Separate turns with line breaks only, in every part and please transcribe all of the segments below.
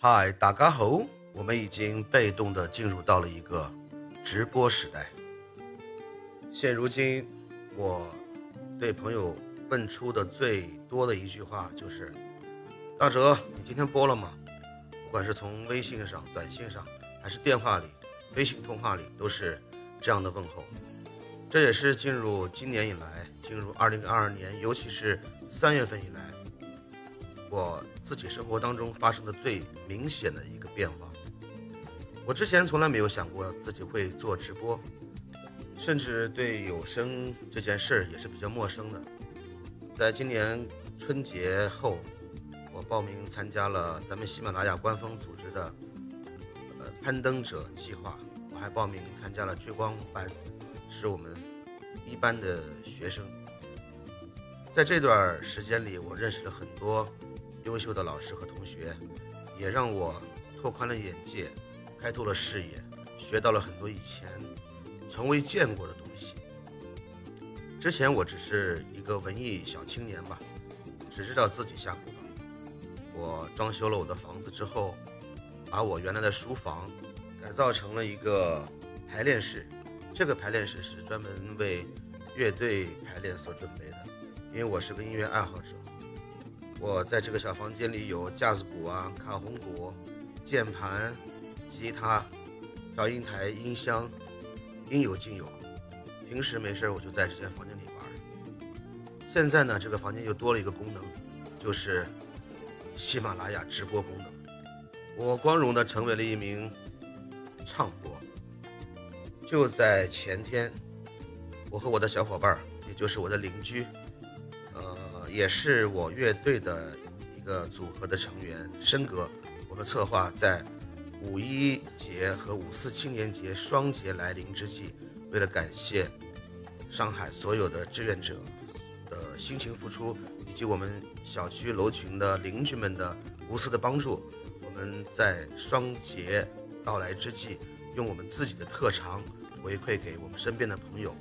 嗨，大家好！我们已经被动的进入到了一个直播时代。现如今，我对朋友问出的最多的一句话就是：“大哲，你今天播了吗？”不管是从微信上、短信上，还是电话里、微信通话里，都是这样的问候。这也是进入今年以来，进入二零二二年，尤其是三月份以来，我自己生活当中发生的最明显的一个变化。我之前从来没有想过自己会做直播，甚至对有声这件事儿也是比较陌生的。在今年春节后，我报名参加了咱们喜马拉雅官方组织的呃攀登者计划，我还报名参加了追光班。是我们一班的学生，在这段时间里，我认识了很多优秀的老师和同学，也让我拓宽了眼界，开拓了视野，学到了很多以前从未见过的东西。之前我只是一个文艺小青年吧，只知道自己下苦劳。我装修了我的房子之后，把我原来的书房改造成了一个排练室。这个排练室是专门为乐队排练所准备的，因为我是个音乐爱好者。我在这个小房间里有架子鼓啊、卡洪鼓、键盘、吉他、调音台、音箱，应有尽有。平时没事我就在这间房间里玩。现在呢，这个房间又多了一个功能，就是喜马拉雅直播功能。我光荣的成为了一名唱播。就在前天，我和我的小伙伴，也就是我的邻居，也是我乐队的一个组合的成员申哥，我们策划在五一节和五四青年节双节来临之际，为了感谢上海所有的志愿者的辛勤付出，以及我们小区楼群的邻居们的无私的帮助，我们在双节到来之际，用我们自己的特长。回馈给我们身边的朋友，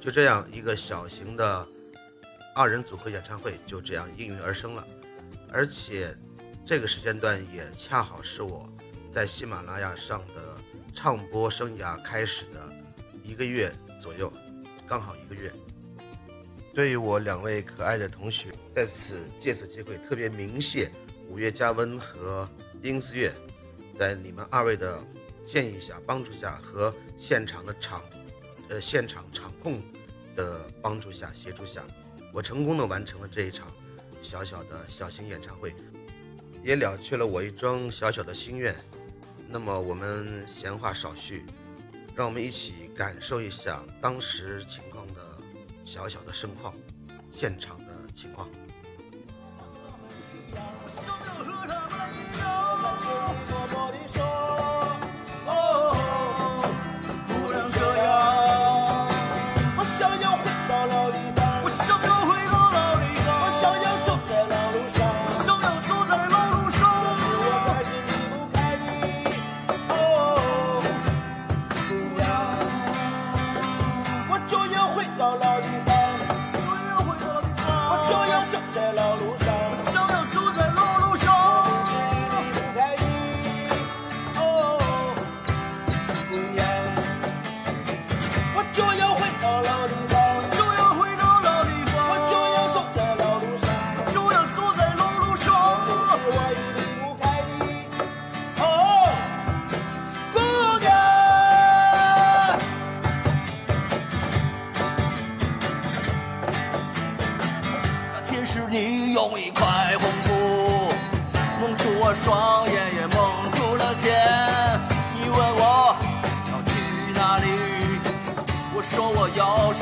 就这样一个小型的二人组合演唱会就这样应运而生了，而且这个时间段也恰好是我在喜马拉雅上的唱播生涯开始的一个月左右，刚好一个月。对于我两位可爱的同学，在此借此机会特别鸣谢五月加温和英思月，在你们二位的。建议下、帮助下和现场的场，呃，现场场控的帮助下、协助下，我成功的完成了这一场小小的小型演唱会，也了却了我一桩小小的心愿。那么我们闲话少叙，让我们一起感受一下当时情况的小小的盛况，现场的情况。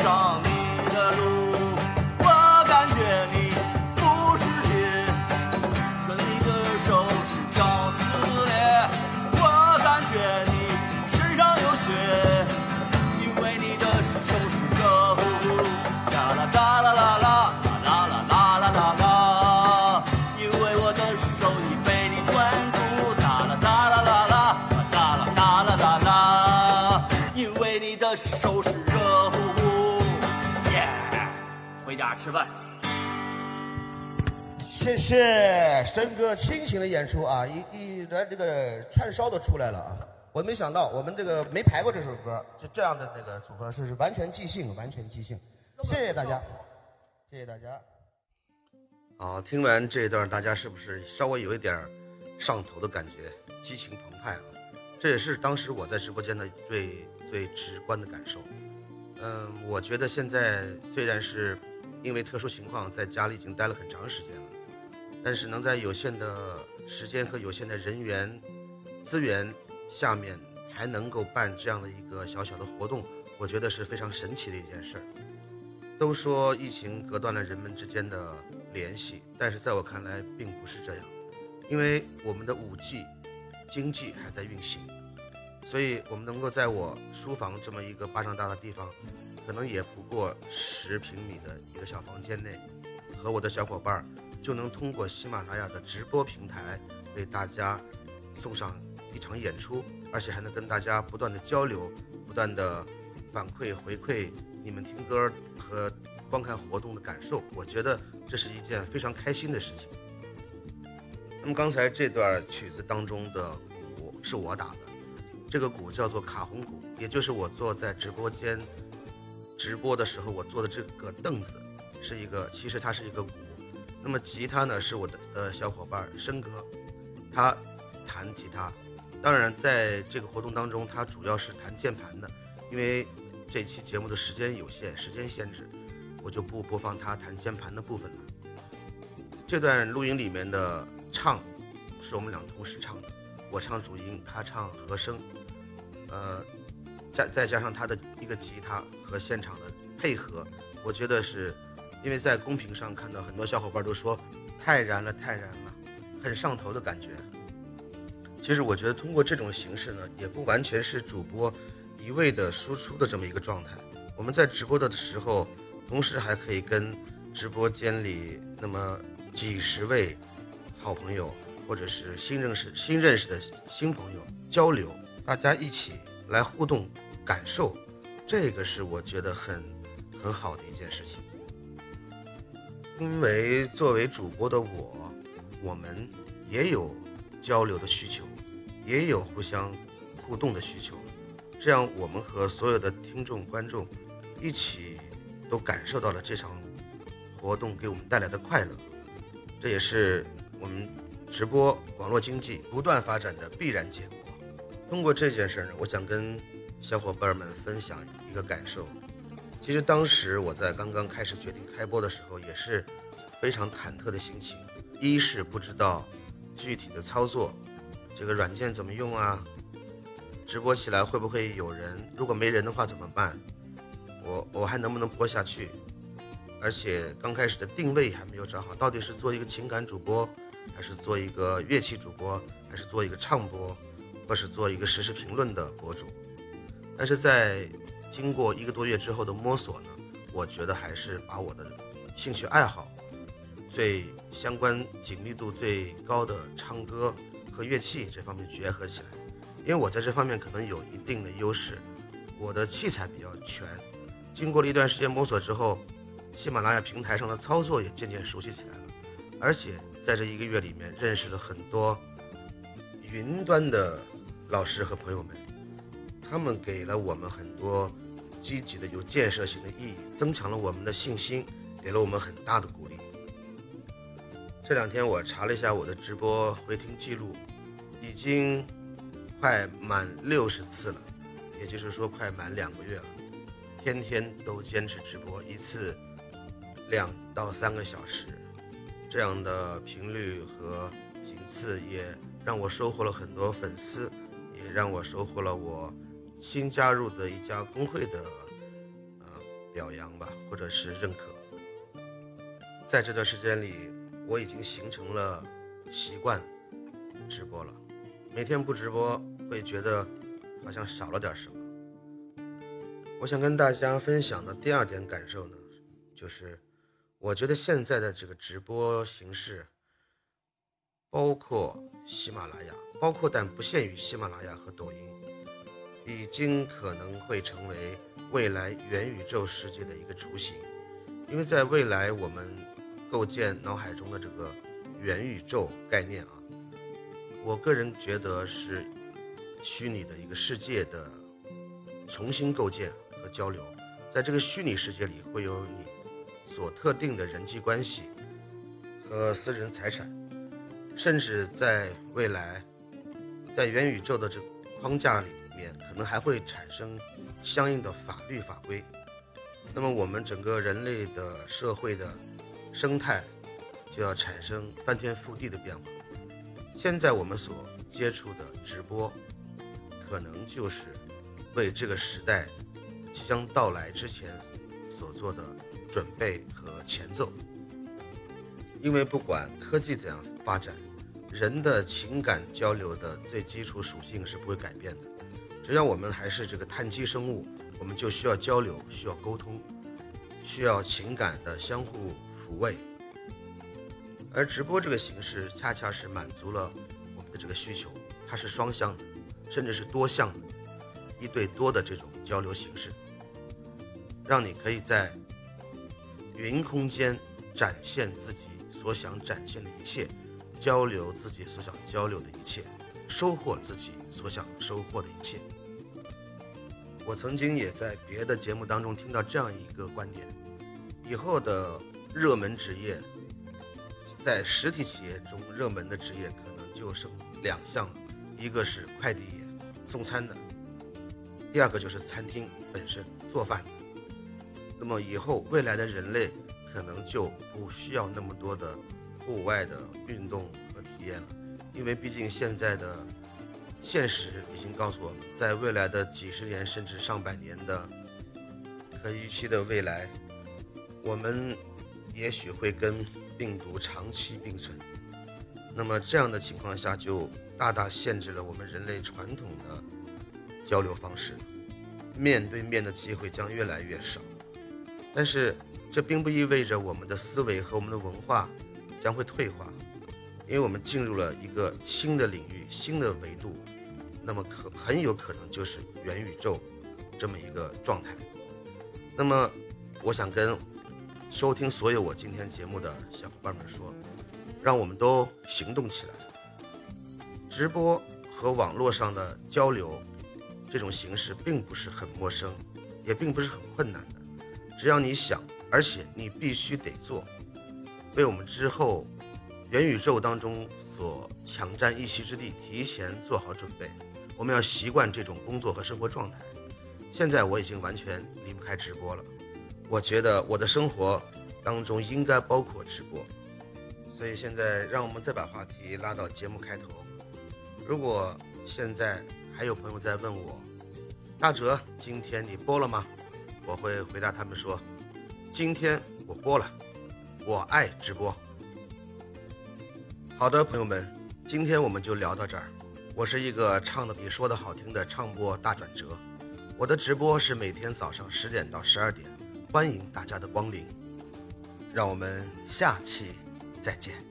song.
吃饭。
谢谢申哥清醒的演出啊！一一来这个串烧都出来了啊！我没想到我们这个没排过这首歌，就这样的那个组合是完全即兴，完全即兴。谢谢大家，谢谢大家。好，听完这一段，大家是不是稍微有一点上头的感觉，激情澎湃啊？这也是当时我在直播间的最最直观的感受。嗯，我觉得现在虽然是因为特殊情况在家里已经待了很长时间了。但是能在有限的时间和有限的人员资源下面，还能够办这样的一个小小的活动，我觉得是非常神奇的一件事儿。都说疫情隔断了人们之间的联系，但是在我看来并不是这样，因为我们的五 G 经济还在运行，所以我们能够在我书房这么一个巴掌大的地方，可能也不过十平米的一个小房间内，和我的小伙伴儿。就能通过喜马拉雅的直播平台为大家送上一场演出，而且还能跟大家不断的交流，不断的反馈回馈你们听歌和观看活动的感受。我觉得这是一件非常开心的事情。那么刚才这段曲子当中的鼓是我打的，这个鼓叫做卡洪鼓，也就是我坐在直播间直播的时候我坐的这个凳子是一个，其实它是一个鼓。那么吉他呢，是我的的小伙伴申哥，他弹吉他。当然，在这个活动当中，他主要是弹键盘的。因为这期节目的时间有限，时间限制，我就不播放他弹键盘的部分了。这段录音里面的唱，是我们俩同时唱的，我唱主音，他唱和声。呃，再再加上他的一个吉他和现场的配合，我觉得是。因为在公屏上看到很多小伙伴都说太燃了，太燃了，很上头的感觉。其实我觉得通过这种形式呢，也不完全是主播一味的输出的这么一个状态。我们在直播的时候，同时还可以跟直播间里那么几十位好朋友，或者是新认识、新认识的新朋友交流，大家一起来互动感受，这个是我觉得很很好的一件事情。因为作为主播的我，我们也有交流的需求，也有互相互动的需求，这样我们和所有的听众观众一起都感受到了这场活动给我们带来的快乐，这也是我们直播网络经济不断发展的必然结果。通过这件事呢，我想跟小伙伴们分享一个感受。其实当时我在刚刚开始决定开播的时候，也是非常忐忑的心情。一是不知道具体的操作，这个软件怎么用啊？直播起来会不会有人？如果没人的话怎么办？我我还能不能播下去？而且刚开始的定位还没有找好，到底是做一个情感主播，还是做一个乐器主播，还是做一个唱播，或是做一个实时评论的博主？但是在经过一个多月之后的摸索呢，我觉得还是把我的兴趣爱好最相关紧密度最高的唱歌和乐器这方面结合起来，因为我在这方面可能有一定的优势，我的器材比较全。经过了一段时间摸索之后，喜马拉雅平台上的操作也渐渐熟悉起来了，而且在这一个月里面认识了很多云端的老师和朋友们。他们给了我们很多积极的、有建设性的意义，增强了我们的信心，给了我们很大的鼓励。这两天我查了一下我的直播回听记录，已经快满六十次了，也就是说快满两个月了，天天都坚持直播一次两到三个小时，这样的频率和频次也让我收获了很多粉丝，也让我收获了我。新加入的一家工会的呃表扬吧，或者是认可。在这段时间里，我已经形成了习惯直播了。每天不直播会觉得好像少了点什么。我想跟大家分享的第二点感受呢，就是我觉得现在的这个直播形式，包括喜马拉雅，包括但不限于喜马拉雅和抖音。已经可能会成为未来元宇宙世界的一个雏形，因为在未来我们构建脑海中的这个元宇宙概念啊，我个人觉得是虚拟的一个世界的重新构建和交流。在这个虚拟世界里，会有你所特定的人际关系和私人财产，甚至在未来，在元宇宙的这个框架里可能还会产生相应的法律法规。那么，我们整个人类的社会的生态就要产生翻天覆地的变化。现在我们所接触的直播，可能就是为这个时代。即将到来之前所做的准备和前奏，因为不管科技怎样发展，人的情感交流的最基础属性是不会改变的。只要我们还是这个碳基生物，我们就需要交流，需要沟通，需要情感的相互抚慰。而直播这个形式恰恰是满足了我们的这个需求，它是双向的，甚至是多项的。一对多的这种交流形式，让你可以在云空间展现自己所想展现的一切，交流自己所想交流的一切，收获自己所想收获的一切。我曾经也在别的节目当中听到这样一个观点：以后的热门职业，在实体企业中热门的职业可能就剩两项了，一个是快递业，送餐的。第二个就是餐厅本身做饭，那么以后未来的人类可能就不需要那么多的户外的运动和体验了，因为毕竟现在的现实已经告诉我们，在未来的几十年甚至上百年的可预期的未来，我们也许会跟病毒长期并存，那么这样的情况下就大大限制了我们人类传统的。交流方式，面对面的机会将越来越少，但是这并不意味着我们的思维和我们的文化将会退化，因为我们进入了一个新的领域、新的维度，那么可很有可能就是元宇宙这么一个状态。那么，我想跟收听所有我今天节目的小伙伴们说，让我们都行动起来，直播和网络上的交流。这种形式并不是很陌生，也并不是很困难的。只要你想，而且你必须得做，为我们之后元宇宙当中所抢占一席之地提前做好准备。我们要习惯这种工作和生活状态。现在我已经完全离不开直播了，我觉得我的生活当中应该包括直播。所以现在让我们再把话题拉到节目开头。如果现在。还有朋友在问我，大哲，今天你播了吗？我会回答他们说，今天我播了，我爱直播。好的，朋友们，今天我们就聊到这儿。我是一个唱的比说的好听的唱播大转折，我的直播是每天早上十点到十二点，欢迎大家的光临。让我们下期再见。